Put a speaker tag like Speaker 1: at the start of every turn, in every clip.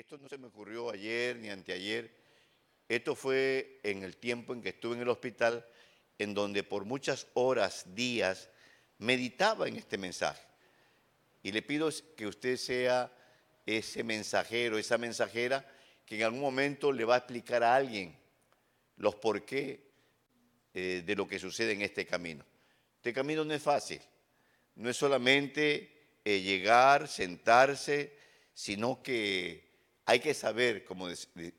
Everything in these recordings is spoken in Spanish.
Speaker 1: Esto no se me ocurrió ayer ni anteayer. Esto fue en el tiempo en que estuve en el hospital, en donde por muchas horas, días, meditaba en este mensaje. Y le pido que usted sea ese mensajero, esa mensajera, que en algún momento le va a explicar a alguien los por qué eh, de lo que sucede en este camino. Este camino no es fácil, no es solamente eh, llegar, sentarse, sino que hay que saber, como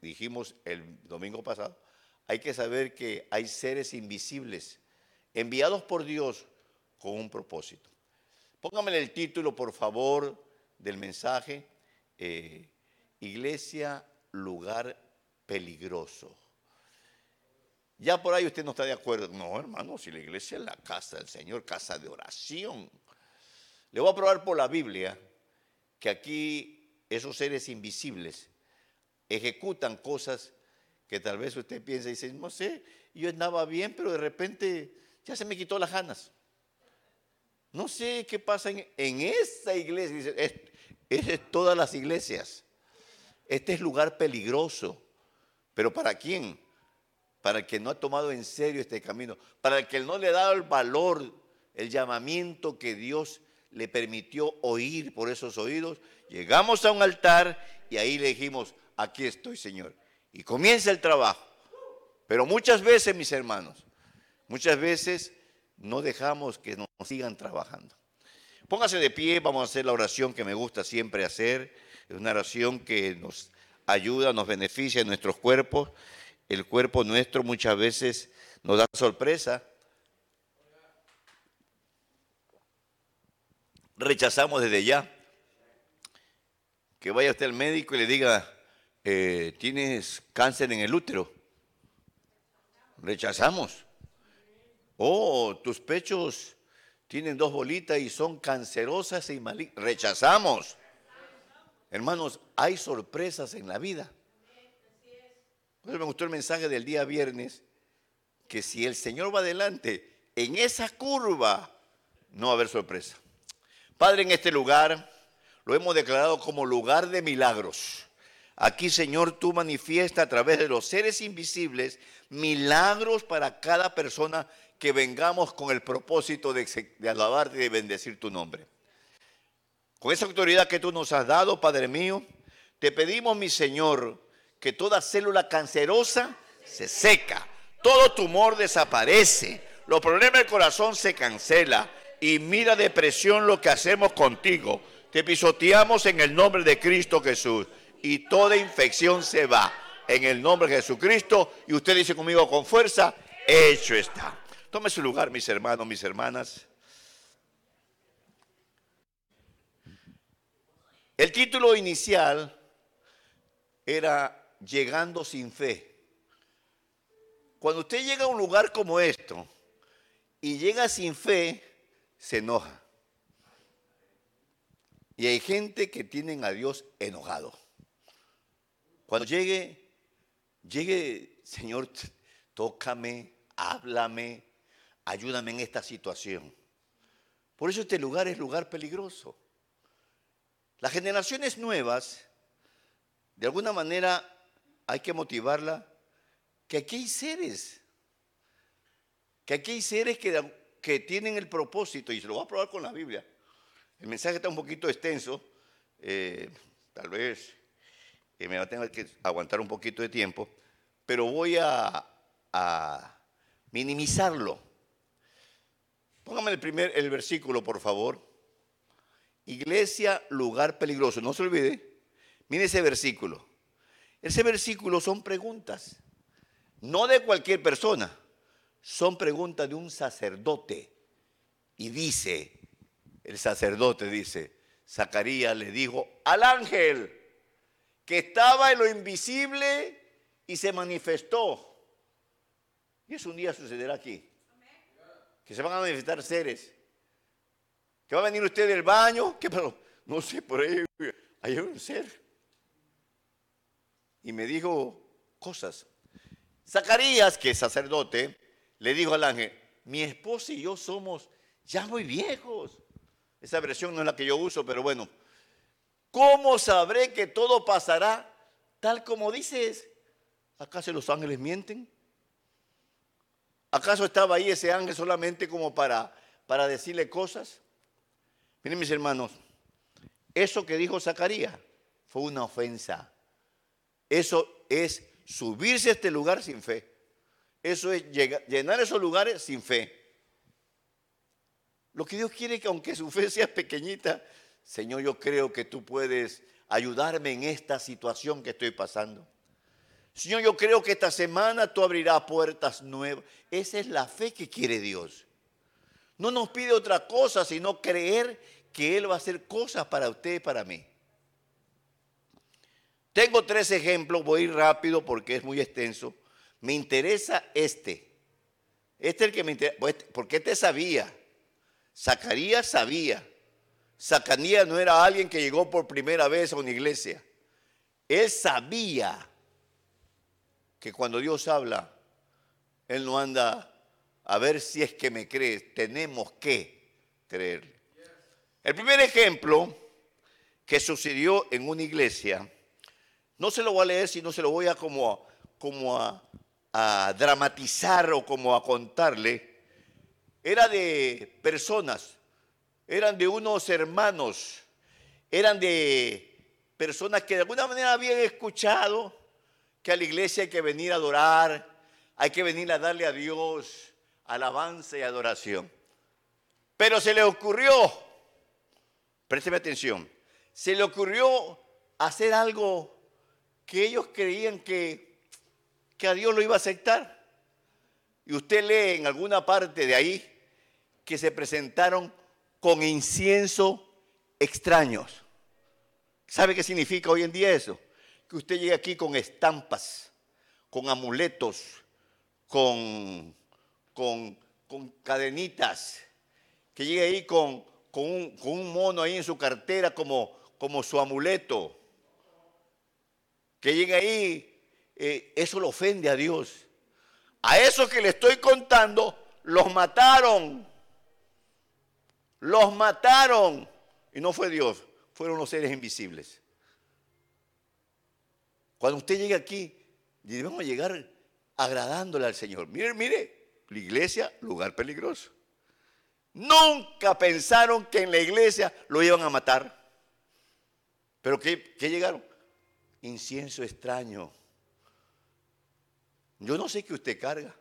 Speaker 1: dijimos el domingo pasado, hay que saber que hay seres invisibles enviados por Dios con un propósito. Póngame el título, por favor, del mensaje. Eh, iglesia, lugar peligroso. Ya por ahí usted no está de acuerdo. No, hermano, si la iglesia es la casa del Señor, casa de oración. Le voy a probar por la Biblia que aquí esos seres invisibles ejecutan cosas que tal vez usted piensa y dice, no sé, yo andaba bien, pero de repente ya se me quitó las ganas. No sé qué pasa en, en esta iglesia. Dice, es, es todas las iglesias. Este es lugar peligroso. ¿Pero para quién? Para el que no ha tomado en serio este camino. Para el que no le ha dado el valor, el llamamiento que Dios le permitió oír por esos oídos. Llegamos a un altar y ahí le dijimos, aquí estoy, Señor. Y comienza el trabajo. Pero muchas veces, mis hermanos, muchas veces no dejamos que nos sigan trabajando. Póngase de pie, vamos a hacer la oración que me gusta siempre hacer. Es una oración que nos ayuda, nos beneficia en nuestros cuerpos. El cuerpo nuestro muchas veces nos da sorpresa. Rechazamos desde ya que vaya usted al médico y le diga, eh, tienes cáncer en el útero. Rechazamos. Oh, tus pechos tienen dos bolitas y son cancerosas y malignas. Rechazamos. Hermanos, hay sorpresas en la vida. me gustó el mensaje del día viernes, que si el Señor va adelante, en esa curva no va a haber sorpresa. Padre, en este lugar lo hemos declarado como lugar de milagros. Aquí, Señor, tú manifiesta a través de los seres invisibles milagros para cada persona que vengamos con el propósito de, alabarte y de bendecir tu nombre. Con esa autoridad que tú nos has dado, Padre mío, te pedimos, mi Señor, que toda célula cancerosa se seca, todo tumor desaparece, los problemas del corazón se cancela y mira depresión lo que hacemos contigo. Te pisoteamos en el nombre de Cristo Jesús y toda infección se va en el nombre de Jesucristo y usted dice conmigo con fuerza, hecho está. Tome su lugar, mis hermanos, mis hermanas. El título inicial era Llegando sin fe. Cuando usted llega a un lugar como esto y llega sin fe, se enoja. Y hay gente que tienen a Dios enojado. Cuando llegue, llegue, Señor, tócame, háblame, ayúdame en esta situación. Por eso este lugar es lugar peligroso. Las generaciones nuevas, de alguna manera, hay que motivarla que aquí hay seres, que aquí hay seres que, que tienen el propósito, y se lo voy a probar con la Biblia. El mensaje está un poquito extenso, eh, tal vez eh, me va a tener que aguantar un poquito de tiempo, pero voy a, a minimizarlo. Póngame el primer el versículo, por favor. Iglesia, lugar peligroso. No se olvide. Mire ese versículo. Ese versículo son preguntas. No de cualquier persona. Son preguntas de un sacerdote. Y dice, el sacerdote dice, Zacarías le dijo al ángel que estaba en lo invisible y se manifestó. Y eso un día sucederá aquí que se van a manifestar seres. Que va a venir usted del baño, que pero no sé, por ahí hay un ser. Y me dijo cosas. Zacarías, que es sacerdote, le dijo al ángel, mi esposa y yo somos ya muy viejos. Esa versión no es la que yo uso, pero bueno. ¿Cómo sabré que todo pasará tal como dices, ¿acaso los ángeles mienten? ¿Acaso estaba ahí ese ángel solamente como para, para decirle cosas? Miren mis hermanos, eso que dijo Zacarías fue una ofensa. Eso es subirse a este lugar sin fe. Eso es llenar esos lugares sin fe. Lo que Dios quiere es que aunque su fe sea pequeñita, Señor, yo creo que tú puedes ayudarme en esta situación que estoy pasando. Señor, yo creo que esta semana tú abrirás puertas nuevas. Esa es la fe que quiere Dios. No nos pide otra cosa sino creer que Él va a hacer cosas para usted y para mí. Tengo tres ejemplos, voy rápido porque es muy extenso. Me interesa este. Este es el que me interesa, pues, porque este sabía. Zacarías sabía. Zacarías no era alguien que llegó por primera vez a una iglesia. Él sabía que cuando Dios habla, Él no anda a ver si es que me crees. Tenemos que creerle. El primer ejemplo que sucedió en una iglesia, no se lo voy a leer, sino se lo voy a como, como a, a dramatizar o como a contarle, era de personas, eran de unos hermanos, eran de personas que de alguna manera habían escuchado que a la iglesia hay que venir a adorar, hay que venir a darle a Dios alabanza y adoración. Pero se le ocurrió, présteme atención, se le ocurrió hacer algo que ellos creían que que a Dios lo iba a aceptar. Y usted lee en alguna parte de ahí que se presentaron con incienso extraños. ¿Sabe qué significa hoy en día eso? Que usted llega aquí con estampas, con amuletos, con, con, cadenitas, que llegue ahí con, con, un, mono ahí en su cartera como, como su amuleto, que llegue ahí eh, eso lo ofende a Dios. A esos que le estoy contando, los mataron. Los mataron. Y no fue Dios, fueron los seres invisibles. Cuando usted llegue aquí, debemos llegar agradándole al Señor. Mire, mire, la iglesia, lugar peligroso. Nunca pensaron que en la iglesia lo iban a matar. Pero ¿qué, qué llegaron? Incienso extraño yo no sé qué usted carga.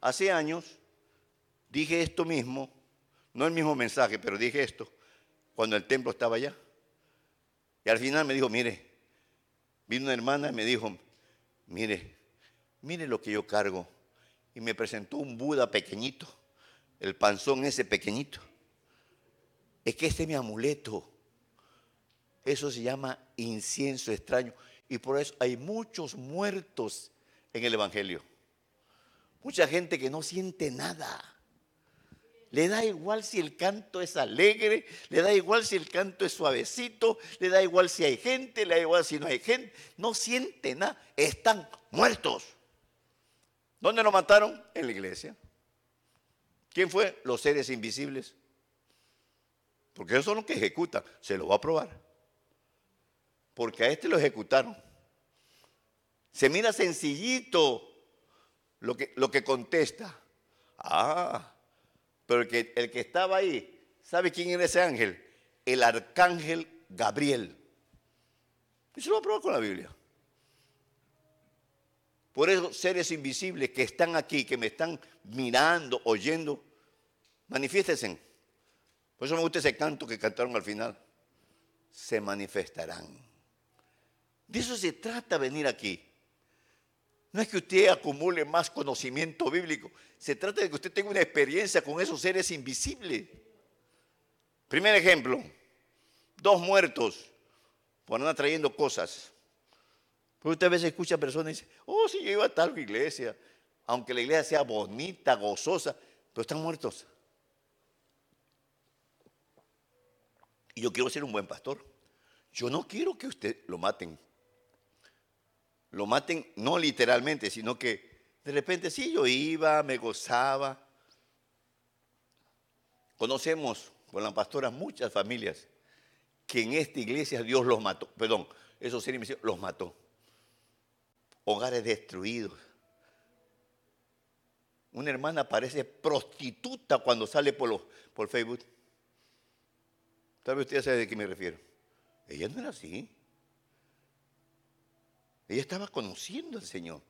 Speaker 1: Hace años dije esto mismo, no el mismo mensaje, pero dije esto cuando el templo estaba allá. Y al final me dijo, mire, vino una hermana y me dijo, mire, mire lo que yo cargo. Y me presentó un Buda pequeñito, el panzón ese pequeñito. Es que este es mi amuleto. Eso se llama incienso extraño. Y por eso hay muchos muertos en el Evangelio. Mucha gente que no siente nada. Le da igual si el canto es alegre, le da igual si el canto es suavecito, le da igual si hay gente, le da igual si no hay gente. No siente nada. Están muertos. ¿Dónde lo mataron? En la iglesia. ¿Quién fue? Los seres invisibles. Porque esos son los que ejecutan. Se lo va a probar. Porque a este lo ejecutaron. Se mira sencillito lo que, lo que contesta. Ah, pero el que, el que estaba ahí, ¿sabe quién era ese ángel? El arcángel Gabriel. Eso lo va a probar con la Biblia. Por eso seres invisibles que están aquí, que me están mirando, oyendo, manifiéstense. Por eso me gusta ese canto que cantaron al final. Se manifestarán. De eso se trata venir aquí. No es que usted acumule más conocimiento bíblico, se trata de que usted tenga una experiencia con esos seres invisibles. Primer ejemplo, dos muertos por andar trayendo cosas. Porque usted a veces escucha personas y dice, oh, sí, yo iba a tal iglesia, aunque la iglesia sea bonita, gozosa, pero están muertos. Y yo quiero ser un buen pastor. Yo no quiero que usted lo maten lo maten, no literalmente, sino que de repente sí, yo iba, me gozaba. Conocemos con la pastora muchas familias que en esta iglesia Dios los mató, perdón, esos seres los mató. hogares destruidos. Una hermana parece prostituta cuando sale por, por Facebook. Vez usted sabe de qué me refiero. Ella no era así. Ella estaba conociendo al Señor.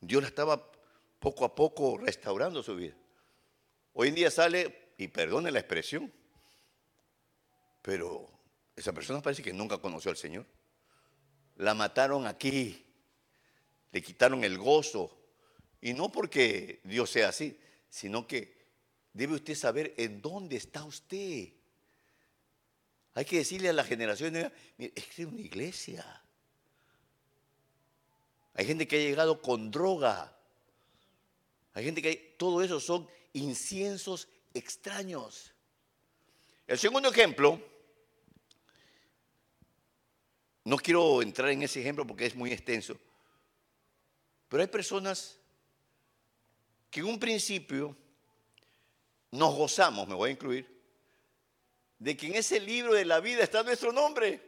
Speaker 1: Dios la estaba poco a poco restaurando su vida. Hoy en día sale, y perdone la expresión, pero esa persona parece que nunca conoció al Señor. La mataron aquí, le quitaron el gozo, y no porque Dios sea así, sino que debe usted saber en dónde está usted. Hay que decirle a la generación, mire, es que es una iglesia. Hay gente que ha llegado con droga. Hay gente que todo eso son inciensos extraños. El segundo ejemplo, no quiero entrar en ese ejemplo porque es muy extenso, pero hay personas que en un principio nos gozamos, me voy a incluir, de que en ese libro de la vida está nuestro nombre.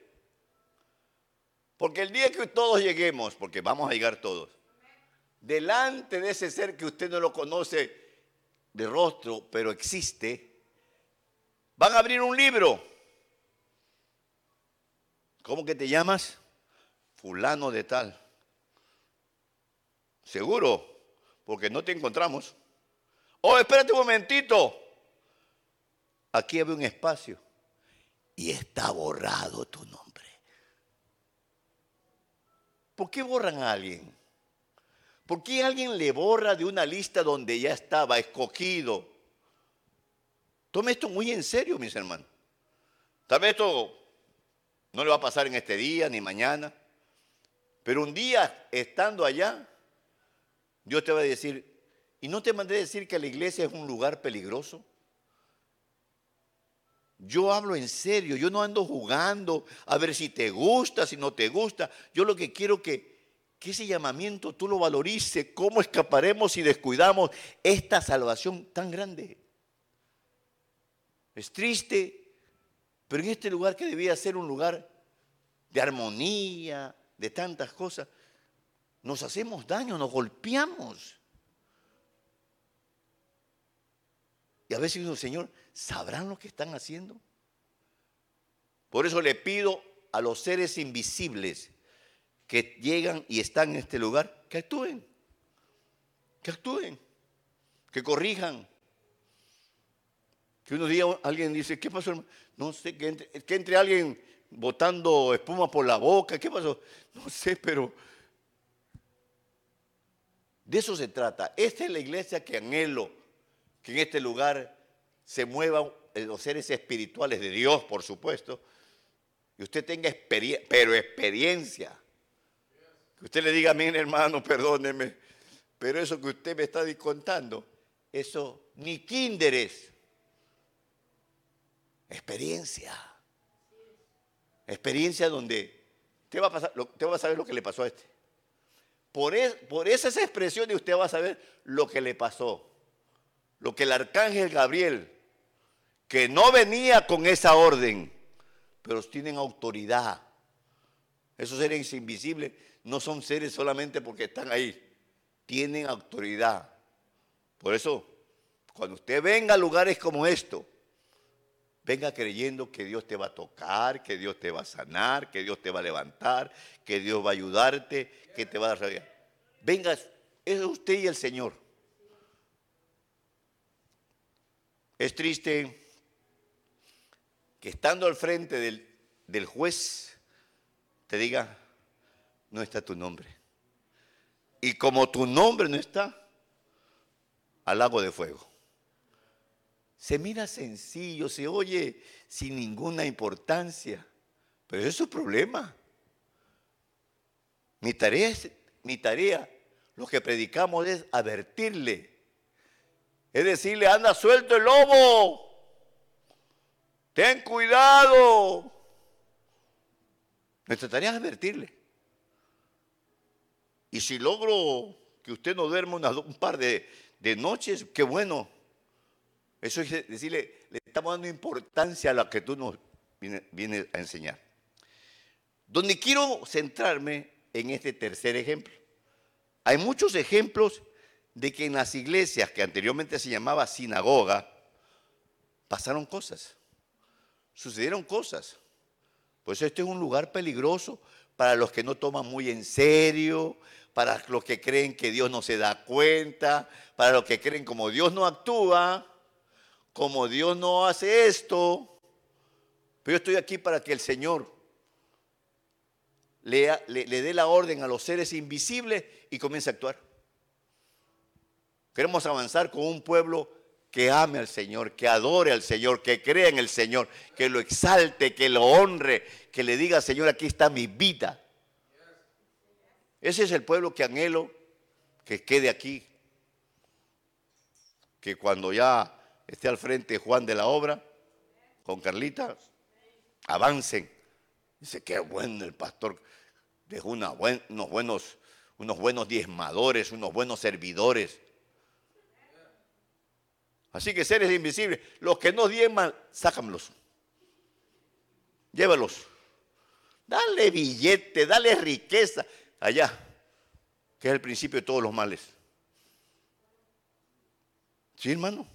Speaker 1: Porque el día que todos lleguemos, porque vamos a llegar todos, delante de ese ser que usted no lo conoce de rostro, pero existe, van a abrir un libro. ¿Cómo que te llamas? Fulano de tal. Seguro, porque no te encontramos. Oh, espérate un momentito. Aquí había un espacio y está borrado tu nombre. ¿Por qué borran a alguien? ¿Por qué alguien le borra de una lista donde ya estaba escogido? Tome esto muy en serio, mis hermanos. Tal vez esto no le va a pasar en este día ni mañana, pero un día estando allá, Dios te va a decir, ¿y no te mandé a decir que la iglesia es un lugar peligroso? Yo hablo en serio, yo no ando jugando a ver si te gusta, si no te gusta. Yo lo que quiero que, que ese llamamiento tú lo valorices. ¿Cómo escaparemos si descuidamos esta salvación tan grande? Es triste, pero en este lugar que debía ser un lugar de armonía, de tantas cosas, nos hacemos daño, nos golpeamos. Y a veces digo, Señor, ¿sabrán lo que están haciendo? Por eso le pido a los seres invisibles que llegan y están en este lugar, que actúen, que actúen, que corrijan. Que unos días alguien dice, ¿qué pasó? No sé, que que entre alguien botando espuma por la boca, ¿qué pasó? No sé, pero de eso se trata. Esta es la iglesia que anhelo, que en este lugar se muevan los seres espirituales de Dios, por supuesto, y usted tenga experiencia, pero experiencia. Que usted le diga a mi hermano, perdóneme, pero eso que usted me está contando, eso ni kinder es. Experiencia. Experiencia donde te va a saber lo que le pasó a este. Por, por esas expresiones usted va a saber lo que le pasó. Lo que el arcángel Gabriel, que no venía con esa orden, pero tienen autoridad. Esos seres invisibles no son seres solamente porque están ahí, tienen autoridad. Por eso, cuando usted venga a lugares como esto, venga creyendo que Dios te va a tocar, que Dios te va a sanar, que Dios te va a levantar, que Dios va a ayudarte, que te va a dar. Venga, es usted y el Señor. Es triste estando al frente del, del juez te diga, no está tu nombre. Y como tu nombre no está, al lago de fuego. Se mira sencillo, se oye sin ninguna importancia, pero es su problema. Mi tarea, mi tarea, lo que predicamos es advertirle. Es decirle, anda suelto el lobo. Ten cuidado. Nuestra tarea es advertirle. Y si logro que usted no duerma un par de, de noches, qué bueno. Eso es decirle, le estamos dando importancia a lo que tú nos vienes a enseñar. Donde quiero centrarme en este tercer ejemplo. Hay muchos ejemplos de que en las iglesias que anteriormente se llamaba sinagoga, pasaron cosas, sucedieron cosas. Pues este es un lugar peligroso para los que no toman muy en serio, para los que creen que Dios no se da cuenta, para los que creen como Dios no actúa, como Dios no hace esto. Pero yo estoy aquí para que el Señor le, le dé la orden a los seres invisibles y comience a actuar. Queremos avanzar con un pueblo que ame al Señor, que adore al Señor, que crea en el Señor, que lo exalte, que lo honre, que le diga, Señor, aquí está mi vida. Ese es el pueblo que anhelo que quede aquí. Que cuando ya esté al frente Juan de la obra, con Carlita, avancen. Dice, qué bueno el pastor dejó unos buenos, unos buenos diezmadores, unos buenos servidores. Así que seres invisibles, los que no diezman, sácamlos. Llévalos. Dale billete, dale riqueza. Allá, que es el principio de todos los males. Sí, hermano.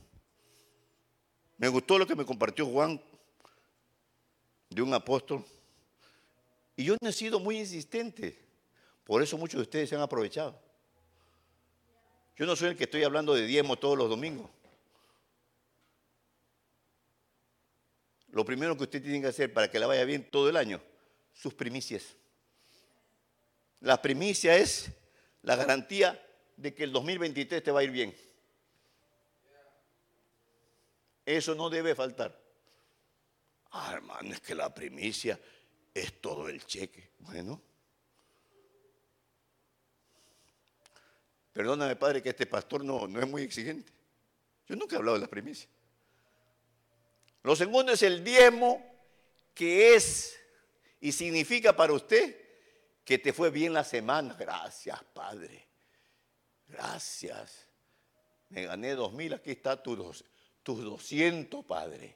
Speaker 1: Me gustó lo que me compartió Juan de un apóstol. Y yo he sido muy insistente. Por eso muchos de ustedes se han aprovechado. Yo no soy el que estoy hablando de diezmo todos los domingos. Lo primero que usted tiene que hacer para que la vaya bien todo el año, sus primicias. La primicia es la garantía de que el 2023 te va a ir bien. Eso no debe faltar. Ah, hermano, es que la primicia es todo el cheque. Bueno. Perdóname, padre, que este pastor no, no es muy exigente. Yo nunca he hablado de la primicia. Lo segundo es el diezmo, que es y significa para usted que te fue bien la semana. Gracias, Padre. Gracias. Me gané dos mil, aquí está tus, tus 200, Padre.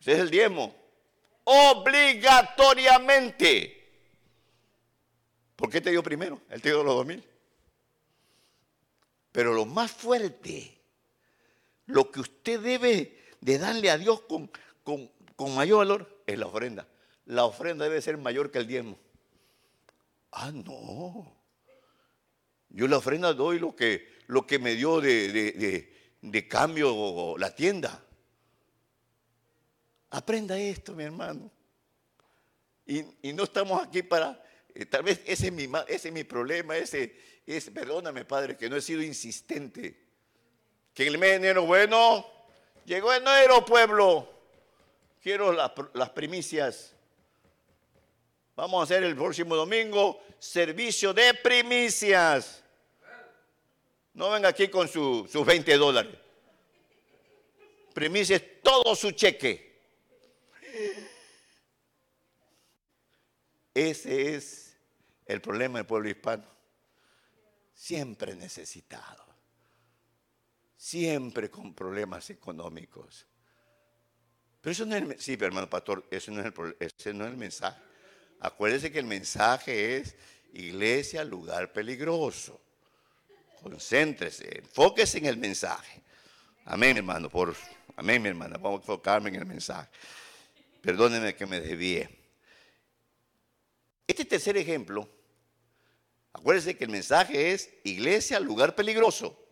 Speaker 1: Ese es el diezmo. Obligatoriamente. ¿Por qué te dio primero? Él te dio los dos mil. Pero lo más fuerte, lo que usted debe de darle a Dios con, con, mayor valor es la ofrenda. La ofrenda debe ser mayor que el diezmo. Ah, no. Yo la ofrenda doy lo que, lo que me dio de, de, cambio la tienda. Aprenda esto, mi hermano. Y, no estamos aquí para, eh, tal vez ese es mi, ese es mi problema, ese es, perdóname Padre, que no he sido insistente. Que en el mes de enero, bueno, Llegó enero, pueblo. Quiero las primicias. Vamos a hacer el próximo domingo servicio de primicias. No venga aquí con sus 20 dólares. Primicias, todo su cheque. Ese es el problema del pueblo hispano. Siempre necesitado siempre con problemas económicos. Pero eso no es el, sí, hermano pastor, eso no es el, ese no es el mensaje. Acuérdese que el mensaje es iglesia, lugar peligroso. Concéntrese, enfóquese en el mensaje. Amén, hermano, por amén, mi hermana. Vamos a enfocarme en el mensaje. Perdónenme que me desvíe. Este tercer ejemplo, acuérdese que el mensaje es iglesia, lugar peligroso.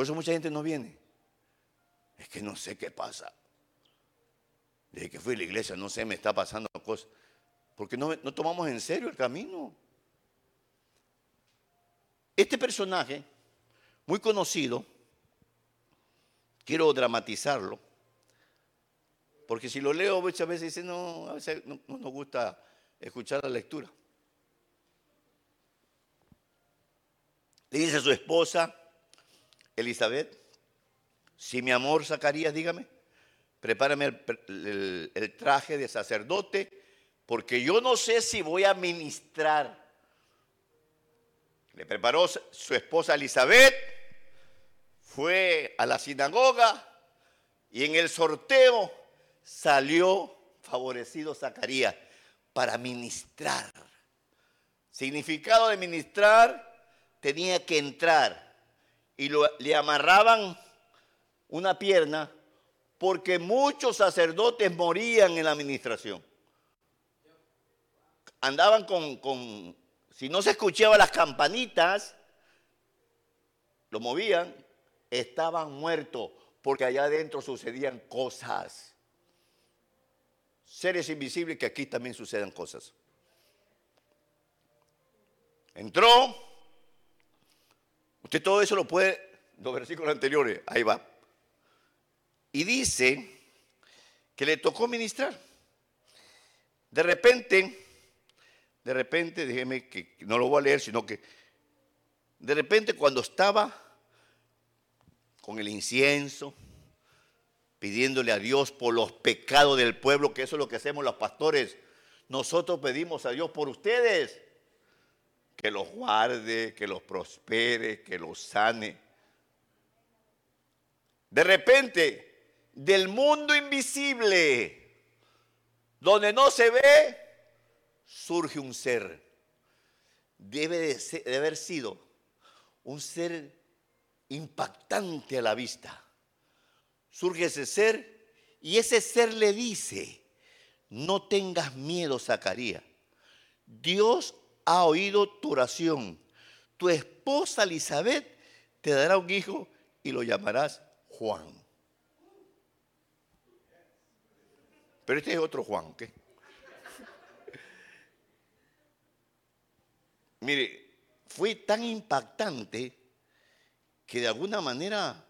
Speaker 1: Por eso mucha gente no viene. Es que no sé qué pasa. Desde que fui a la iglesia, no sé, me está pasando cosas. Porque no, no tomamos en serio el camino. Este personaje, muy conocido, quiero dramatizarlo, porque si lo leo muchas veces dice, no, a veces no, no nos gusta escuchar la lectura. Le dice a su esposa, Elizabeth, si mi amor Zacarías, dígame, prepárame el, traje de sacerdote, porque yo no sé si voy a ministrar. Le preparó su esposa Elizabeth, fue a la sinagoga y en el sorteo salió favorecido Zacarías para ministrar. Significado de ministrar tenía que entrar y le amarraban una pierna porque muchos sacerdotes morían en la administración. Andaban con, con si no se escuchaban las campanitas, lo movían, estaban muertos porque allá adentro sucedían cosas. Seres invisibles que aquí también suceden cosas. Entró, usted todo eso lo puede, los versículos anteriores, ahí va. Y dice que le tocó ministrar. De repente, de repente, déjeme que no lo voy a leer, sino que de repente cuando estaba con el incienso, pidiéndole a Dios por los pecados del pueblo, que eso es lo que hacemos los pastores, nosotros pedimos a Dios por ustedes, que los guarde, que los prospere, que los sane. De repente, del mundo invisible, donde no se ve, surge un ser. Debe de, haber sido un ser impactante a la vista. Surge ese ser y ese ser le dice, no tengas miedo, Zacarías. Dios ha oído tu oración. Tu esposa Elizabeth te dará un hijo y lo llamarás Juan. Pero este es otro Juan, ¿ok? Mire, fue tan impactante que de alguna manera,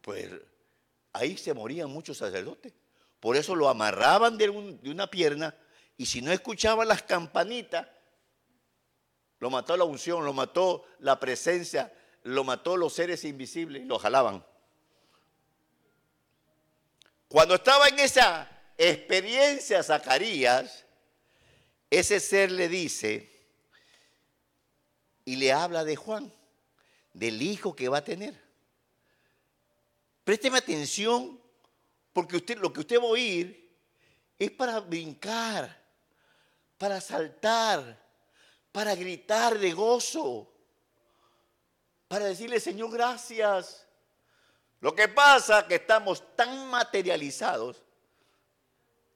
Speaker 1: pues ahí se morían muchos sacerdotes. Por eso lo amarraban de, una pierna y si no escuchaban las campanitas, lo mató la unción, lo mató la presencia, lo mató los seres invisibles y lo jalaban. Cuando estaba en esa experiencia Zacarías, ese ser le dice, y le habla de Juan, del hijo que va a tener. Présteme atención, porque lo que usted va a oír es para brincar, para saltar, para gritar de gozo, para decirle, Señor, gracias. Lo que pasa es que estamos tan materializados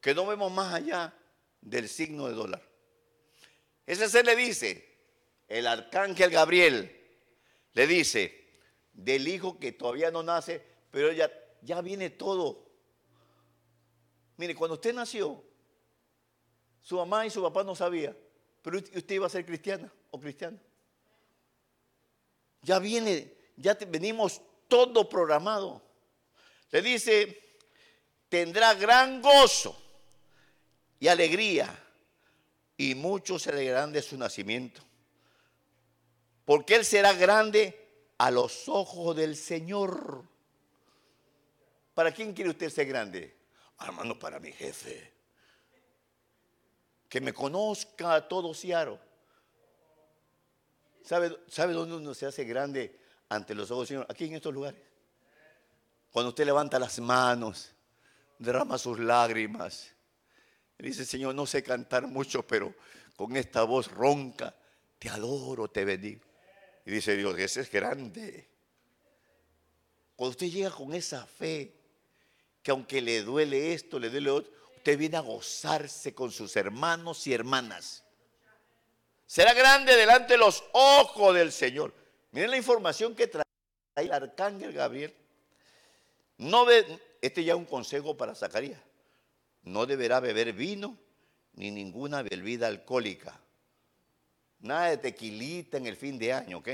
Speaker 1: que no vemos más allá del signo de dólar. Ese ser le dice, el arcángel Gabriel le dice, del hijo que todavía no nace, pero ya, ya viene todo. Mire, cuando usted nació, su mamá y su papá no sabían, pero usted iba a ser cristiana o cristiano. Ya viene, ya venimos todo programado. Le dice, tendrá gran gozo y alegría, y muchos se alegrarán de su nacimiento porque Él será grande a los ojos del Señor. ¿Para quién quiere usted ser grande? Hermano, para mi jefe. Que me conozca a todo Ciaro. ¿Sabe, ¿Sabe dónde uno se hace grande ante los ojos del Señor? Aquí en estos lugares. Cuando usted levanta las manos, derrama sus lágrimas. Y dice, Señor, no sé cantar mucho, pero con esta voz ronca, te adoro, te bendigo. Y dice Dios, ese es grande. Cuando usted llega con esa fe, que aunque le duele esto, le duele otro, usted viene a gozarse con sus hermanos y hermanas. Será grande delante de los ojos del Señor. Miren la información que trae el arcángel Gabriel. No este ya es un consejo para Zacarías. No deberá beber vino ni ninguna bebida alcohólica Nada de tequilita en el fin de año, ¿ok?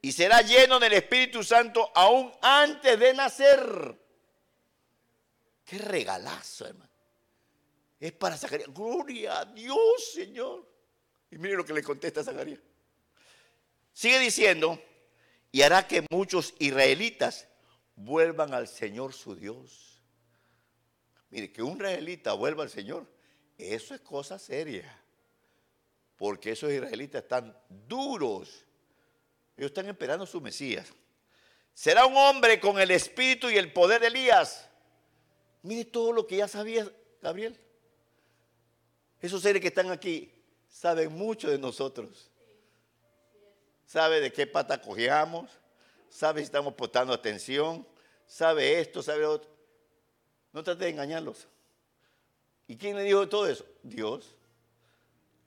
Speaker 1: Y será lleno del Espíritu Santo aún antes de nacer. Qué regalazo, hermano. Es para Zacarías. Gloria a Dios, Señor. Y mire lo que le contesta Zacarías. Sigue diciendo, y hará que muchos israelitas vuelvan al Señor su Dios. Mire, que un israelita vuelva al Señor, eso es cosa seria porque esos israelitas están duros. Ellos están esperando su Mesías. Será un hombre con el espíritu y el poder de Elías. Mire todo lo que ya sabía Gabriel. Esos seres que están aquí saben mucho de nosotros. sabe de qué pata cojeamos, sabe si estamos prestando atención, sabe esto, sabe lo otro. No trate de engañarlos. ¿Y quién le dijo todo eso? Dios.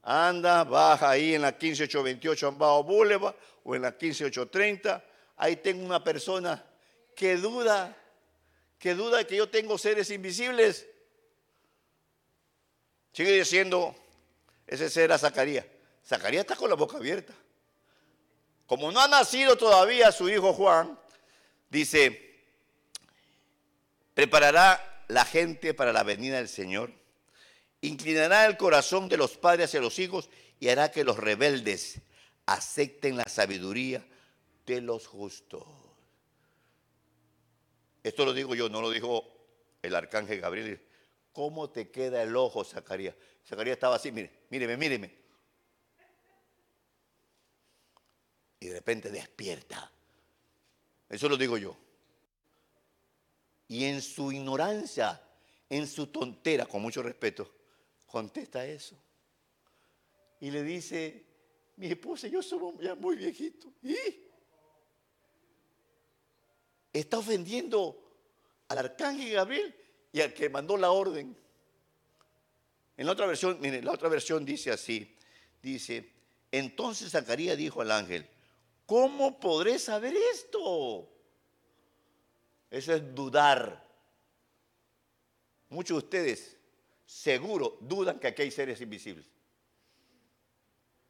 Speaker 1: Anda, baja ahí en la 15828 Ambao Boulevard o en la 15830. Ahí tengo una persona que duda, que duda que yo tengo seres invisibles. Sigue diciendo, ese ser era Zacarías. Zacarías está con la boca abierta. Como no ha nacido todavía su hijo Juan, dice, preparará la gente para la venida del Señor inclinará el corazón de los padres hacia los hijos y hará que los rebeldes acepten la sabiduría de los justos. Esto lo digo yo, no lo dijo el arcángel Gabriel. ¿Cómo te queda el ojo, Zacarías? Zacarías estaba así, mire, míreme, míreme. Y de repente despierta. Eso lo digo yo. Y en su ignorancia, en su tontera, con mucho respeto, contesta eso. Y le dice, mi esposa yo somos ya muy viejitos. ¿Y? Está ofendiendo al arcángel Gabriel y al que mandó la orden. En la otra versión, miren, la otra versión dice así, dice, entonces Zacarías dijo al ángel, ¿cómo podré saber esto? Eso es dudar. Muchos de ustedes seguro dudan que aquí hay seres invisibles.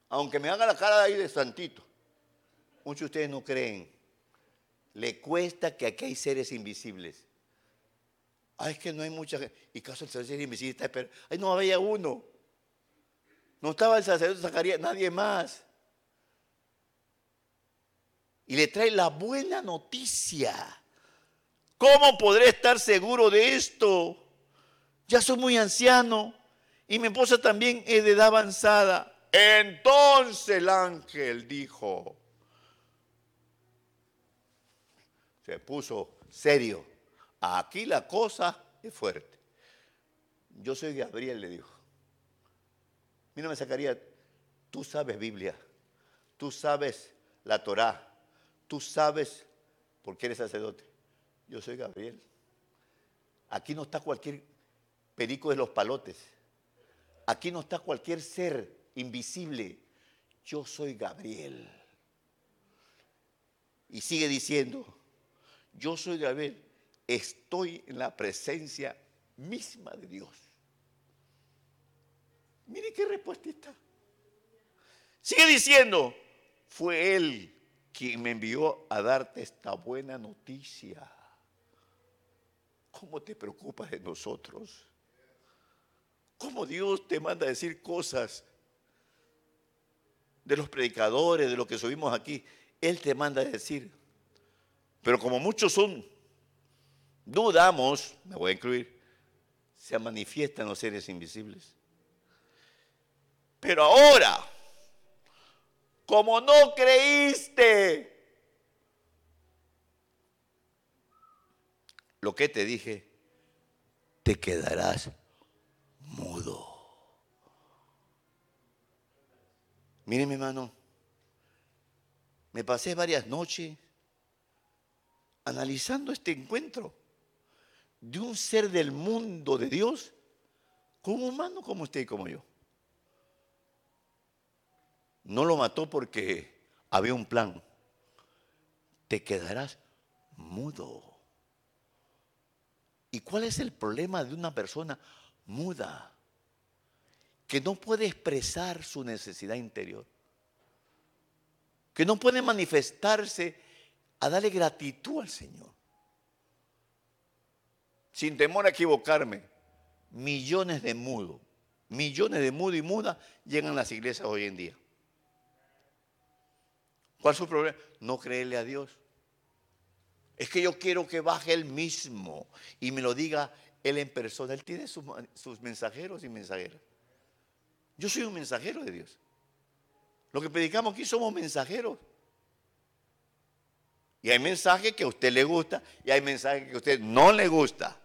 Speaker 1: Aunque me haga la cara ahí de santito, muchos de ustedes no creen. Le cuesta que aquí hay seres invisibles. Ay, es que no hay mucha gente. Y caso el ser invisible está. Ay, no había uno. No estaba el sacerdote Zacarías, nadie más. Y le trae la buena noticia. ¿Cómo podré estar seguro de esto? ya soy muy anciano y mi esposa también es de edad avanzada. Entonces el ángel dijo, se puso serio, aquí la cosa es fuerte. Yo soy Gabriel, le dijo. Mira, me sacaría, tú sabes Biblia, tú sabes la Torá, tú sabes por qué eres sacerdote. Yo soy Gabriel. Aquí no está cualquier perico de los palotes. Aquí no está cualquier ser invisible. Yo soy Gabriel. Y sigue diciendo, yo soy Gabriel, estoy en la presencia misma de Dios. Mire qué respuesta Sigue diciendo, fue Él quien me envió a darte esta buena noticia. ¿Cómo te preocupas de nosotros? ¿Cómo Dios te manda a decir cosas de los predicadores, de lo que subimos aquí? Él te manda a decir. Pero como muchos son, dudamos, me voy a incluir, se manifiestan los seres invisibles. Pero ahora, como no creíste lo que te dije, te quedarás mudo. Mire mi hermano, me pasé varias noches analizando este encuentro de un ser del mundo de Dios con un humano como usted y como yo. No lo mató porque había un plan. Te quedarás mudo. ¿Y cuál es el problema de una persona muda, que no puede expresar su necesidad interior, que no puede manifestarse a darle gratitud al Señor. Sin temor a equivocarme, millones de mudos, millones de mudos y mudas llegan a las iglesias hoy en día. ¿Cuál es su problema? No creerle a Dios. Es que yo quiero que baje Él mismo y me lo diga él en persona, Él tiene sus, mensajeros y mensajeras. Yo soy un mensajero de Dios. Lo que predicamos aquí somos mensajeros. Y hay mensajes que a usted le gusta y hay mensajes que a usted no le gusta.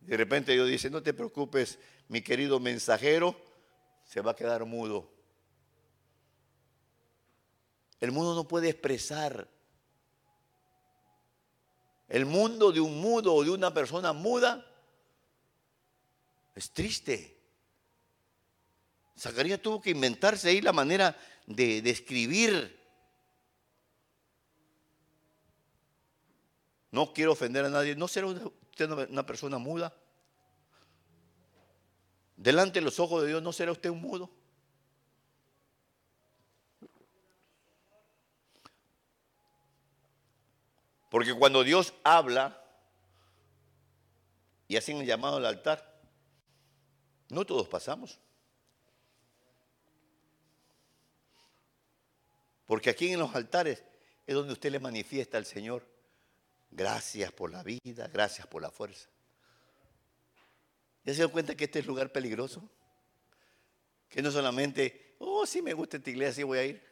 Speaker 1: De repente Dios dice, no te preocupes, mi querido mensajero, se va a quedar mudo. El mundo no puede expresar. El mundo de un mudo o de una persona muda es triste. Zacarías tuvo que inventarse ahí la manera de, de No quiero ofender a nadie. ¿No será usted una persona muda? Delante de los ojos de Dios, ¿no será usted un mudo? Porque cuando Dios habla y hacen el llamado al altar, no todos pasamos. Porque aquí en los altares es donde usted le manifiesta al Señor, gracias por la vida, gracias por la fuerza. ¿Ya se dio cuenta que este es lugar peligroso? Que no solamente, oh, sí me gusta esta iglesia, sí voy a ir.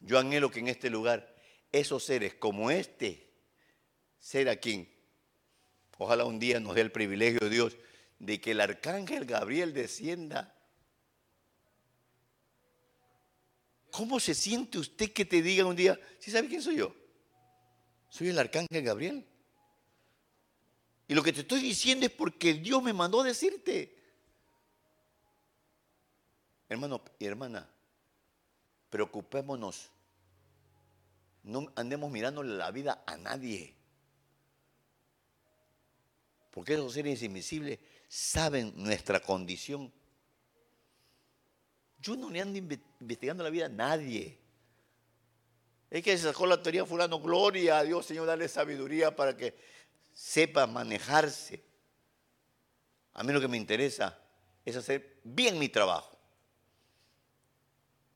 Speaker 1: Yo anhelo que en este lugar esos seres como este ser aquí, ojalá un día nos dé el privilegio de Dios de que el arcángel Gabriel descienda. ¿Cómo se siente usted que te diga un día, si sabe quién soy yo? Soy el arcángel Gabriel. Y lo que te estoy diciendo es porque Dios me mandó a decirte. Hermano y hermana, preocupémonos no andemos mirándole la vida a nadie. Porque esos seres invisibles saben nuestra condición. Yo no le ando investigando la vida a nadie. Es que se sacó la teoría fulano, gloria a Dios, Señor, dale sabiduría para que sepa manejarse. A mí lo que me interesa es hacer bien mi trabajo.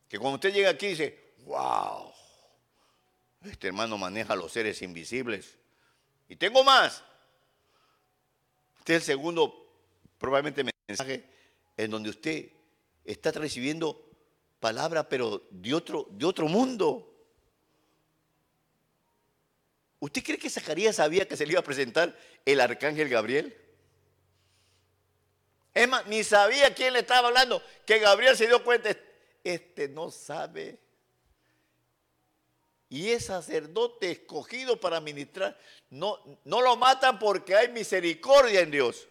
Speaker 1: Que cuando usted llega aquí dice, wow, este hermano maneja los seres invisibles. Y tengo más. Este es el segundo, probablemente, mensaje en donde usted está recibiendo palabra, pero de otro, de otro mundo. ¿Usted cree que Zacarías sabía que se le iba a presentar el arcángel Gabriel? Es más, ni sabía quién le estaba hablando, que Gabriel se dio cuenta, este no sabe y es sacerdote escogido para ministrar. No, no lo matan porque hay misericordia en Dios.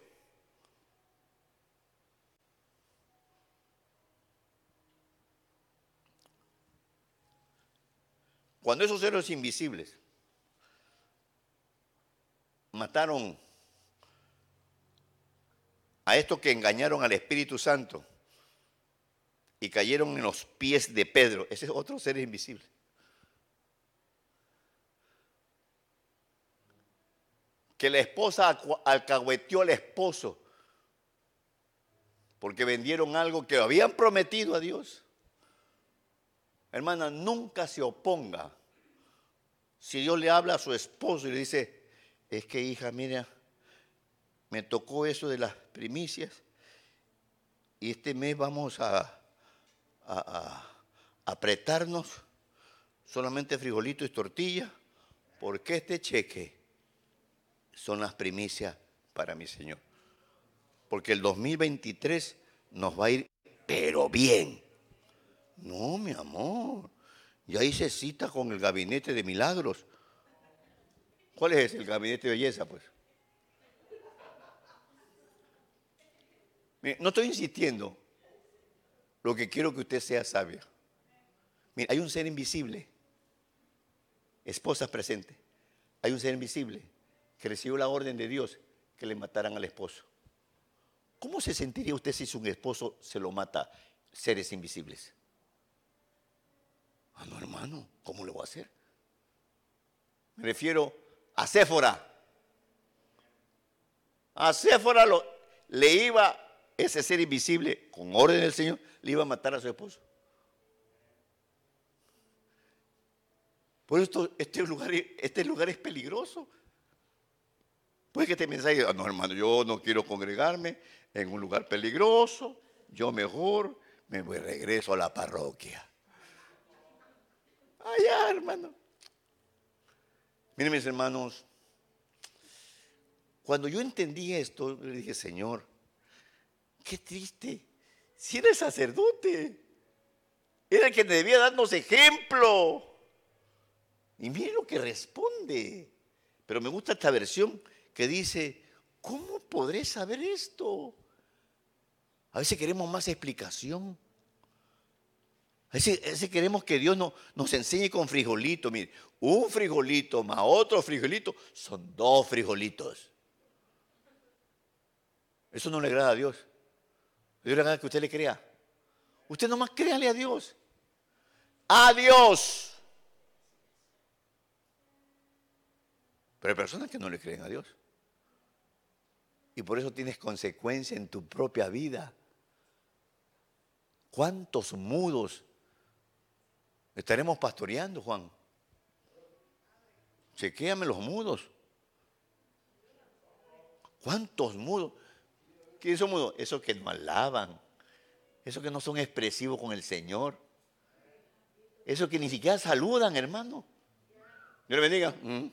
Speaker 1: Cuando esos héroes invisibles mataron a estos que engañaron al Espíritu Santo y cayeron en los pies de Pedro, ese es otro ser invisible. que la esposa alcahueteó al esposo porque vendieron algo que habían prometido a Dios. Hermana, nunca se oponga. Si Dios le habla a su esposo y le dice, es que hija, mira, me tocó eso de las primicias y este mes vamos a, apretarnos solamente frijolito y tortilla, porque este cheque son las primicias para mi Señor. Porque el 2023 nos va a ir, pero bien. No, mi amor. Ya hice cita con el gabinete de milagros. ¿Cuál es el gabinete de belleza, pues? no estoy insistiendo. Lo que quiero que usted sea sabia. Mira, hay un ser invisible. Esposa presente. Hay un ser invisible que recibió la orden de Dios que le mataran al esposo. ¿Cómo se sentiría usted si su esposo se lo mata seres invisibles? Ah, no, hermano, ¿cómo le voy a hacer? Me refiero a Séfora. A Séfora le iba ese ser invisible, con orden del Señor, le iba a matar a su esposo. Por esto, este lugar, este lugar es peligroso. Puede que este mensaje, no hermano, yo no quiero congregarme en un lugar peligroso, yo mejor me voy regreso a la parroquia. Allá, hermano. Miren mis hermanos, cuando yo entendí esto, le dije, Señor, qué triste, si eres sacerdote, Era el que debía darnos ejemplo. Y mire lo que responde. Pero me gusta esta versión que dice, ¿cómo podré saber esto? A veces queremos más explicación. A veces, queremos que Dios nos enseñe con frijolito. Mire, un frijolito más otro frijolito son dos frijolitos. Eso no le agrada a Dios. Dios le agrada que usted le crea. Usted nomás créale a Dios. A Dios. Pero hay personas que no le creen a Dios. Y por eso tienes consecuencia en tu propia vida. ¿Cuántos mudos estaremos pastoreando, Juan? Chequéame los mudos. ¿Cuántos mudos? ¿Quiénes son mudos? Esos que no alaban. Esos que no son expresivos con el Señor. Esos que ni siquiera saludan, hermano. Dios le bendiga. Mm.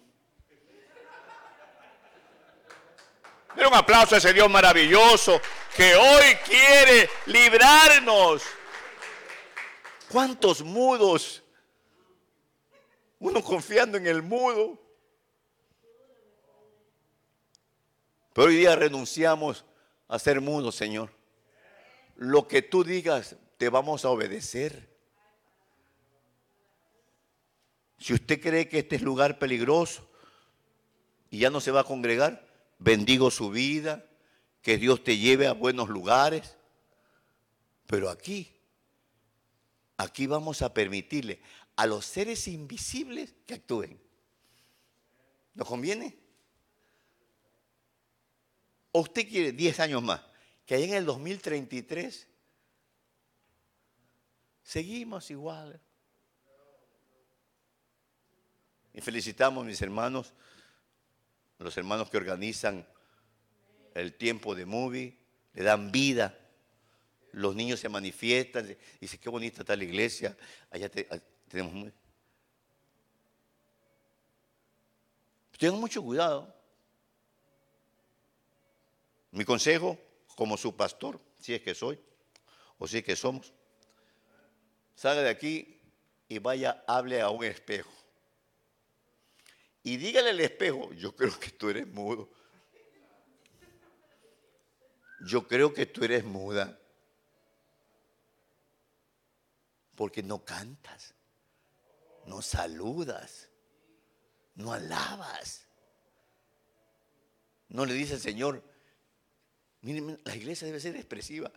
Speaker 1: un aplauso a ese Dios maravilloso que hoy quiere librarnos. ¿Cuántos mudos? Uno confiando en el mudo. Pero hoy día renunciamos a ser mudos, Señor. Lo que tú digas, te vamos a obedecer. Si usted cree que este es lugar peligroso y ya no se va a congregar, bendigo su vida, que Dios te lleve a buenos lugares. Pero aquí, aquí vamos a permitirle a los seres invisibles que actúen. ¿Nos conviene? ¿O usted quiere 10 años más? Que allá en el 2033 seguimos igual. Y felicitamos, mis hermanos, los hermanos que organizan el tiempo de movie, le dan vida. Los niños se manifiestan, dicen, qué bonita está la iglesia, allá tenemos. Tengan mucho cuidado. Mi consejo, como su pastor, si es que soy, o si es que somos, salga de aquí y vaya, hable a un espejo y dígale al espejo, yo creo que tú eres mudo. Yo creo que tú eres muda. Porque no cantas, no saludas, no alabas. No le dice al Señor, miren, la iglesia debe ser expresiva.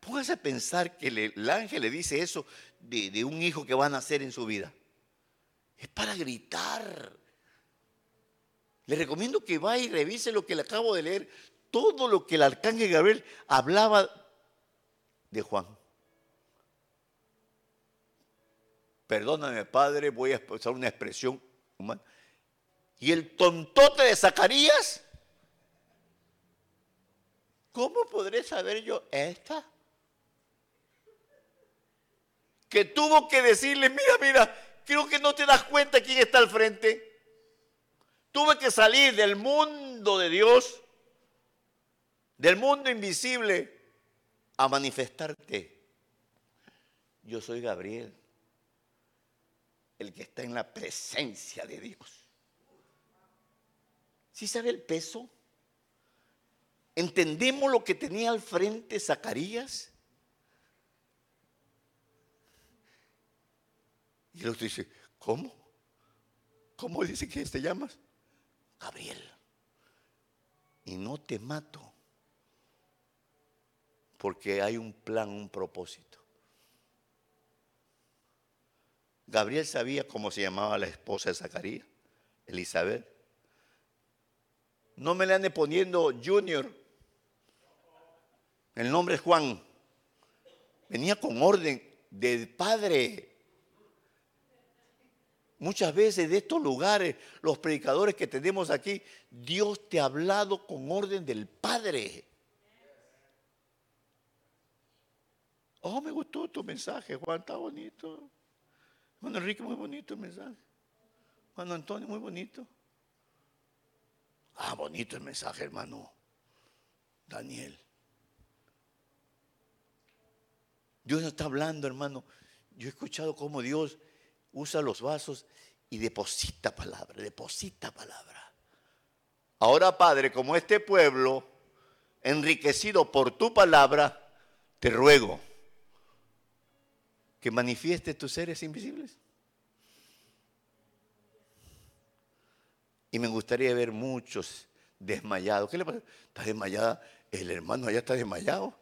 Speaker 1: Póngase a pensar que el ángel le dice eso de, de un hijo que va a nacer en su vida. Es para gritar. Le recomiendo que vaya y revise lo que le acabo de leer. Todo lo que el arcángel Gabriel hablaba de Juan. Perdóname, Padre, voy a usar una expresión humana. Y el tontote de Zacarías, ¿cómo podré saber yo esta? Que tuvo que decirle, mira, mira, creo que no te das cuenta quién está al frente. Tuve que salir del mundo de Dios, del mundo invisible, a manifestarte. Yo soy Gabriel, el que está en la presencia de Dios. ¿Sí sabe el peso? ¿Entendemos lo que tenía al frente Zacarías? Y el dice, ¿cómo? ¿Cómo dice que te llamas? Gabriel. Y no te mato. Porque hay un plan, un propósito. Gabriel sabía cómo se llamaba la esposa de Zacarías, Elizabeth. No me le ande poniendo Junior. El nombre es Juan. Venía con orden del padre. Muchas veces de estos lugares, los predicadores que tenemos aquí, Dios te ha hablado con orden del Padre. Oh, me gustó tu mensaje, Juan, está bonito. Juan Enrique, muy bonito el mensaje. Juan Antonio, muy bonito. Ah, bonito el mensaje, hermano. Daniel. Dios no está hablando, hermano. Yo he escuchado cómo Dios usa los vasos y deposita palabra, deposita palabra. Ahora, Padre, como este pueblo, enriquecido por tu palabra, te ruego que manifieste tus seres invisibles. Y me gustaría ver muchos desmayados. ¿Qué le pasa? ¿Está desmayada? El hermano allá está desmayado.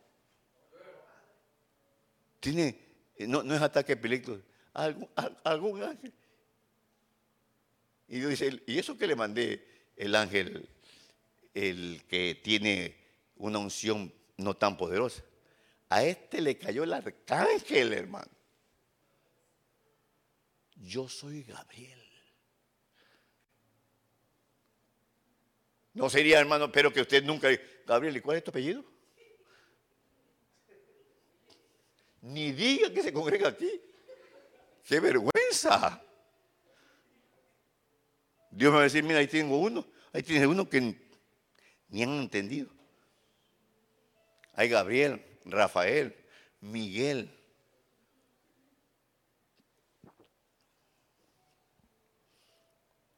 Speaker 1: Tiene, no, no es ataque epiléptico, algún, algún ángel. Y Dios dice, ¿y eso que le mandé el ángel, el que tiene una unción no tan poderosa? A este le cayó el arcángel, hermano. Yo soy Gabriel. No sería, hermano, pero que usted nunca... Gabriel, ¿y cuál es tu apellido? Ni diga que se congrega aquí. ¡Qué vergüenza! Dios me va a decir, mira, ahí tengo uno. Ahí tienes uno que ni han entendido. Hay Gabriel, Rafael, Miguel.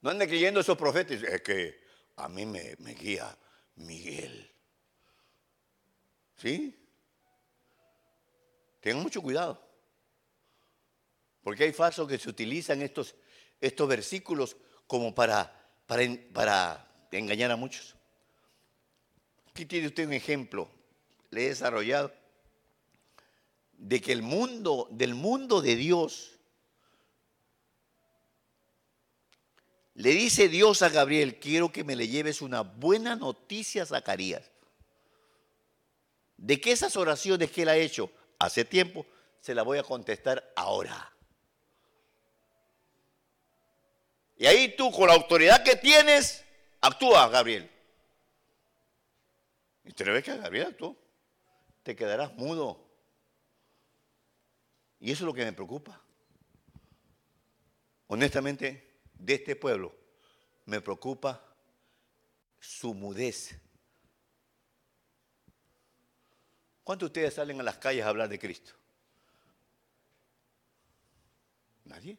Speaker 1: No ande creyendo esos profetas. Es que a mí me, me guía Miguel. ¿Sí? Tengan mucho cuidado. Porque hay falsos que se utilizan estos, estos versículos como para, para, para engañar a muchos. Aquí tiene usted un ejemplo, le he desarrollado, de que el mundo, del mundo de Dios, le dice Dios a Gabriel, quiero que me le lleves una buena noticia a Zacarías. De que esas oraciones que él ha hecho hace tiempo, se las voy a contestar ahora. Y ahí tú, con la autoridad que tienes, actúa, Gabriel. Y te ves que Gabriel actuó. Te quedarás mudo. Y eso es lo que me preocupa. Honestamente, de este pueblo, me preocupa su mudez. ¿Cuántos de ustedes salen a las calles a hablar de Cristo? Nadie.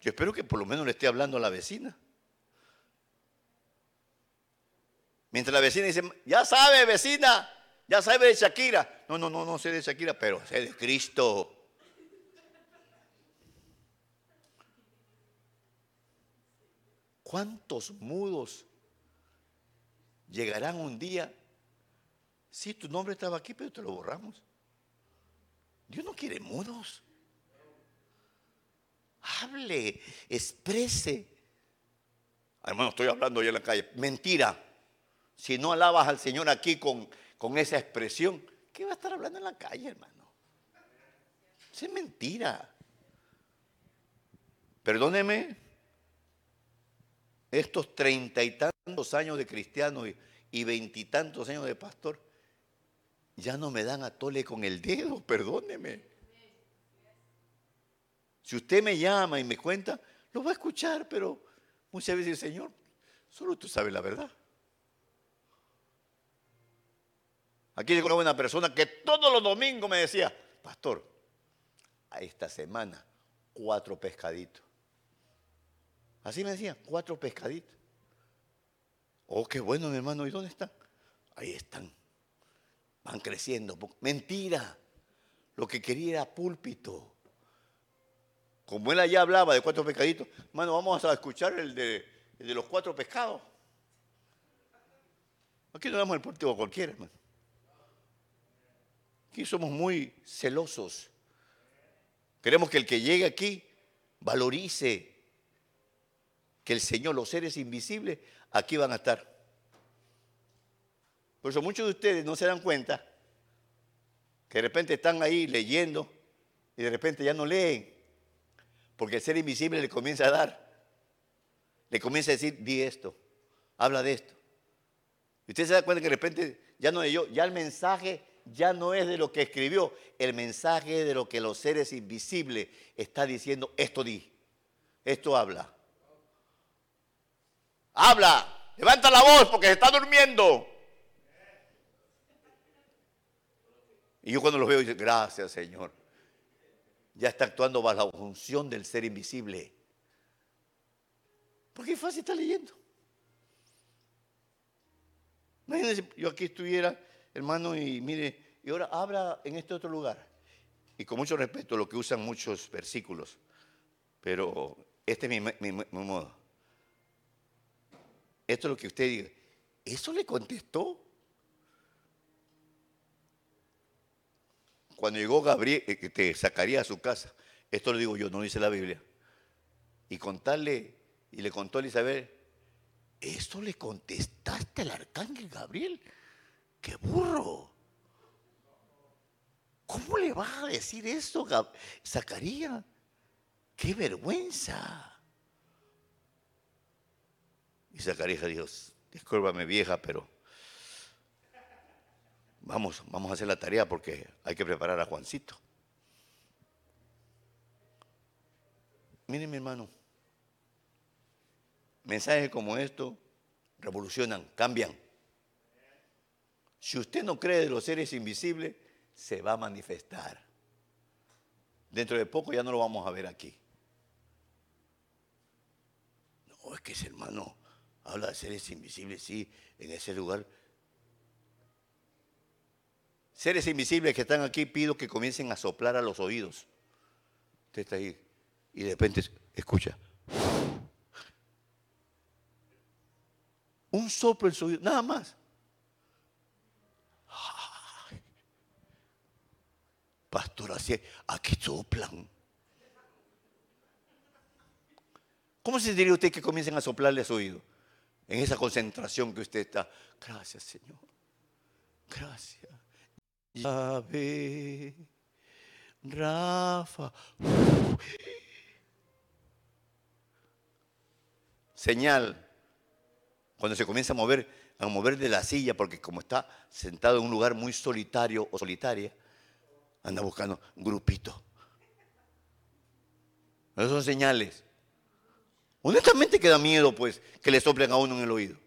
Speaker 1: Yo espero que por lo menos le esté hablando a la vecina. Mientras la vecina dice, ya sabe vecina, ya sabe de Shakira. No, no, no, no sé de Shakira, pero sé de Cristo. ¿Cuántos mudos llegarán un día? Sí, tu nombre estaba aquí, pero te lo borramos. Dios no quiere mudos hable, exprese. Hermano, estoy hablando ya en la calle. Mentira. Si no alabas al Señor aquí con, con esa expresión, ¿qué va a estar hablando en la calle, hermano? es mentira. Perdóneme, estos treinta y tantos años de cristiano y veintitantos años de pastor, ya no me dan a tole con el dedo, perdóneme. Si usted me llama y me cuenta, lo va a escuchar, pero muchas veces Señor, solo tú sabes la verdad. Aquí llegó una persona que todos los domingos me decía, pastor, a esta semana cuatro pescaditos. Así me decía, cuatro pescaditos. Oh, qué bueno, mi hermano, ¿y dónde están? Ahí están. Van creciendo. Mentira. Lo que quería era púlpito. Como él allá hablaba de cuatro pescaditos, hermano, vamos a escuchar el de, los cuatro pescados. Aquí no damos el púlpito a cualquiera, hermano. Aquí somos muy celosos. Queremos que el que llegue aquí valorice que el Señor, los seres invisibles, aquí van a estar. Por eso muchos de ustedes no se dan cuenta que de repente están ahí leyendo y de repente ya no leen porque el ser invisible le comienza a dar. Le comienza a decir, di esto, habla de esto. Y usted se da cuenta que de repente ya no de yo, ya el mensaje ya no es de lo que escribió, el mensaje es de lo que los seres invisibles está diciendo, esto di, esto habla. Habla, levanta la voz porque se está durmiendo. Y yo cuando los veo, digo, gracias Señor. Ya está actuando bajo la función del ser invisible. Porque es fácil estar leyendo. Imagínense, yo aquí estuviera, hermano, y mire, y ahora habla en este otro lugar. Y con mucho respeto lo que usan muchos versículos, pero este es mi, mi modo. Esto es lo que usted diga. ¿Eso le contestó? Cuando llegó Gabriel, eh, que te sacaría a su casa, esto lo digo yo, no dice la Biblia, y contarle, y le contó a Elizabeth, ¿esto le contestaste al arcángel Gabriel? ¡Qué burro! ¿Cómo le va a decir esto, Zacarías? ¡Qué vergüenza! Y Zacarías dijo, discúlpame vieja, pero vamos, vamos a hacer la tarea porque hay que preparar a Juancito. Miren mi hermano, mensajes como esto revolucionan, cambian. Si usted no cree de los seres invisibles, se va a manifestar. Dentro de poco ya no lo vamos a ver aquí. No, es que ese hermano habla de seres invisibles, sí, en ese lugar. Seres invisibles que están aquí, pido que comiencen a soplar a los oídos. Usted está ahí y de repente escucha. Un soplo en su oído, nada más. Pastor, así, aquí soplan. ¿Cómo se diría usted que comiencen a soplarle a su oído? En esa concentración que usted está. Gracias, Señor. Gracias. ve, Rafa. Señal. Cuando se comienza a mover, a mover de la silla, porque como está sentado en un lugar muy solitario o solitaria, anda buscando un grupito. Esas son señales. Honestamente queda miedo, pues, que le soplen a uno en el oído.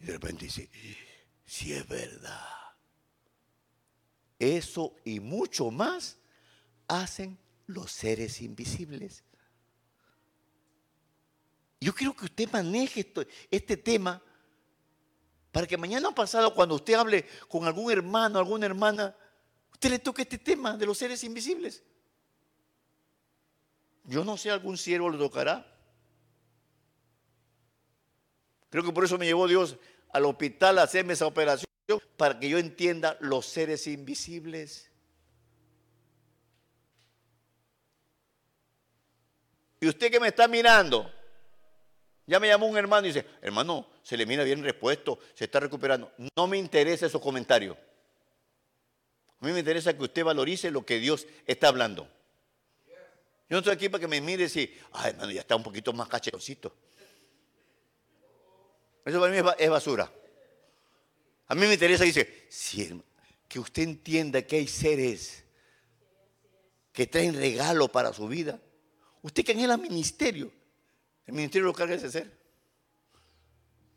Speaker 1: Y de repente dice, si es verdad. Eso y mucho más hacen los seres invisibles. Yo quiero que usted maneje este tema para que mañana pasado, cuando usted hable con algún hermano, alguna hermana, usted le toque este tema de los seres invisibles. Yo no sé, algún siervo le tocará. Creo que por eso me llevó Dios al hospital a hacerme esa operación, para que yo entienda los seres invisibles. Y usted que me está mirando, ya me llamó un hermano y dice, hermano, se le mira bien repuesto, se está recuperando. No me interesa esos comentarios. A mí me interesa que usted valorice lo que Dios está hablando. Yo no estoy aquí para que me mire y ay hermano, ya está un poquito más cachetoncito. Eso para mí es basura. A mí me interesa, dice, que usted entienda que hay seres que traen regalo para su vida. Usted que anhela ministerio, el ministerio lo carga ese ser.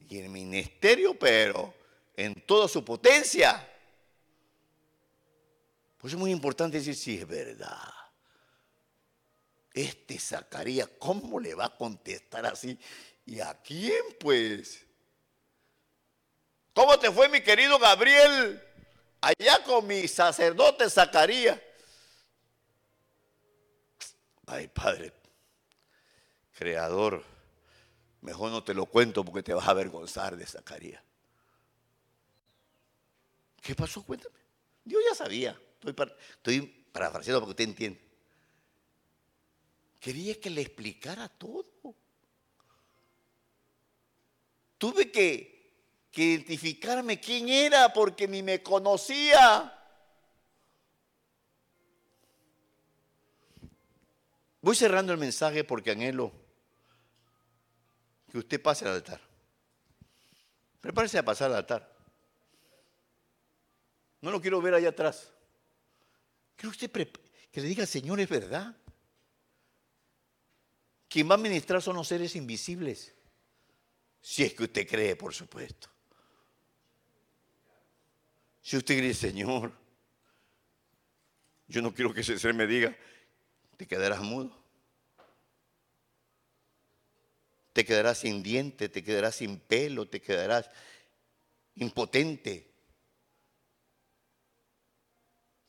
Speaker 1: Y el ministerio, pero en toda su potencia. Pues es muy importante decir si es verdad. Este Zacarías, ¿cómo le va a contestar así? ¿Y a quién, pues? ¿Cómo te fue, mi querido Gabriel? Allá con mi sacerdote Zacarías. Ay, Padre, creador, mejor no te lo cuento porque te vas a avergonzar de Zacarías. ¿Qué pasó? Cuéntame. Dios ya sabía. Estoy, estoy para que usted entienda. Quería que le explicara todo. Tuve que, identificarme quién era porque ni me conocía. Voy cerrando el mensaje porque anhelo que usted pase al altar. Prepárese a pasar al altar. No lo quiero ver allá atrás. Quiero que usted que le diga, Señor, es verdad. Quien va a ministrar son los seres invisibles. Si es que usted cree, por supuesto. Si usted dice, Señor, yo no quiero que ese ser me diga, te quedarás mudo. Te quedarás sin diente, te quedarás sin pelo, te quedarás impotente.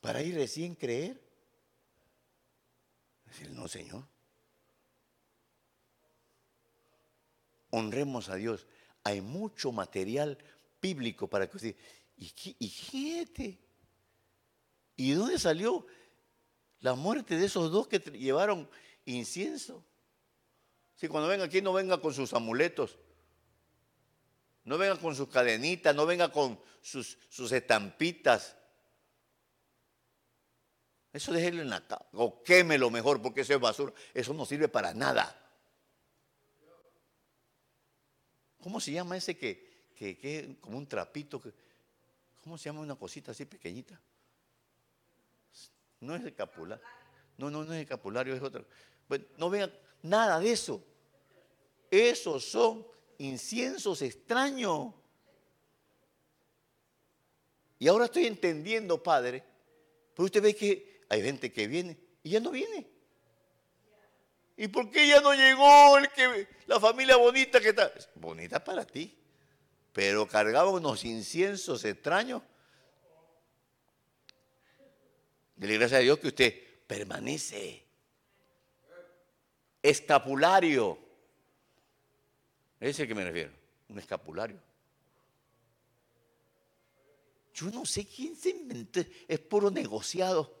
Speaker 1: Para ir recién creer. Decir, no, Señor. Honremos a Dios. Hay mucho material bíblico para que usted ¿Y, qué, y ¿Y dónde salió la muerte de esos dos que llevaron incienso? Si cuando venga aquí no venga con sus amuletos, no venga con sus cadenitas, no venga con sus, sus estampitas. Eso déjelo en la casa, o quémelo mejor porque eso es basura. Eso no sirve para nada. ¿Cómo se llama ese que, que, que como un trapito? ¿Cómo se llama una cosita así pequeñita? No es escapular. No, no, no es escapulario, es otro. Bueno, no vean nada de eso. Esos son inciensos extraños. Y ahora estoy entendiendo, Padre, pero usted ve que hay gente que viene y ya no viene. ¿Y por qué ya no llegó la familia bonita que está? Bonita para ti pero cargaba unos inciensos extraños. Dile gracias a Dios que usted permanece. Escapulario. Ese es el que me refiero. Un escapulario. Yo no sé quién se inventó. Es puro negociado.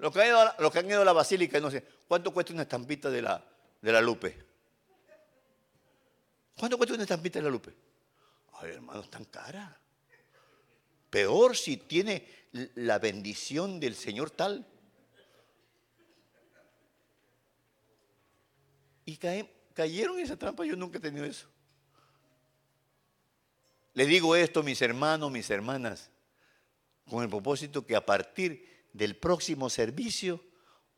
Speaker 1: Los que han ido a la, que han ido a la basílica, no sé, ¿cuánto cuesta una estampita de la, de la Lupe? ¿Cuánto cuesta una estampita de la Lupe? Ay, hermano, tan cara. Peor si tiene la bendición del Señor tal. Y cayeron en esa trampa, yo nunca he tenido eso. Le digo esto, mis hermanos, mis hermanas, con el propósito que a partir del próximo servicio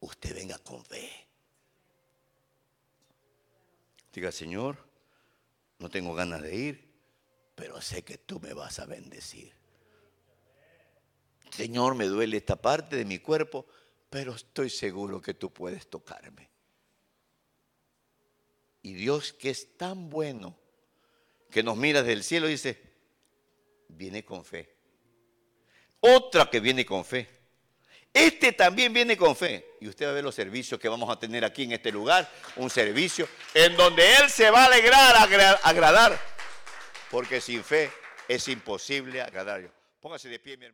Speaker 1: usted venga con fe. Diga, Señor, no tengo ganas de ir, pero sé que tú me vas a bendecir. Señor, me duele esta parte de mi cuerpo, pero estoy seguro que tú puedes tocarme. Y Dios que es tan bueno, que nos mira del cielo y dice, viene con fe. Otra que viene con fe. Este también viene con fe. Y usted va a ver los servicios que vamos a tener aquí en este lugar. Un servicio en donde Él se va a alegrar, agradar. Porque sin fe es imposible agradar. Póngase de pie, mi hermano.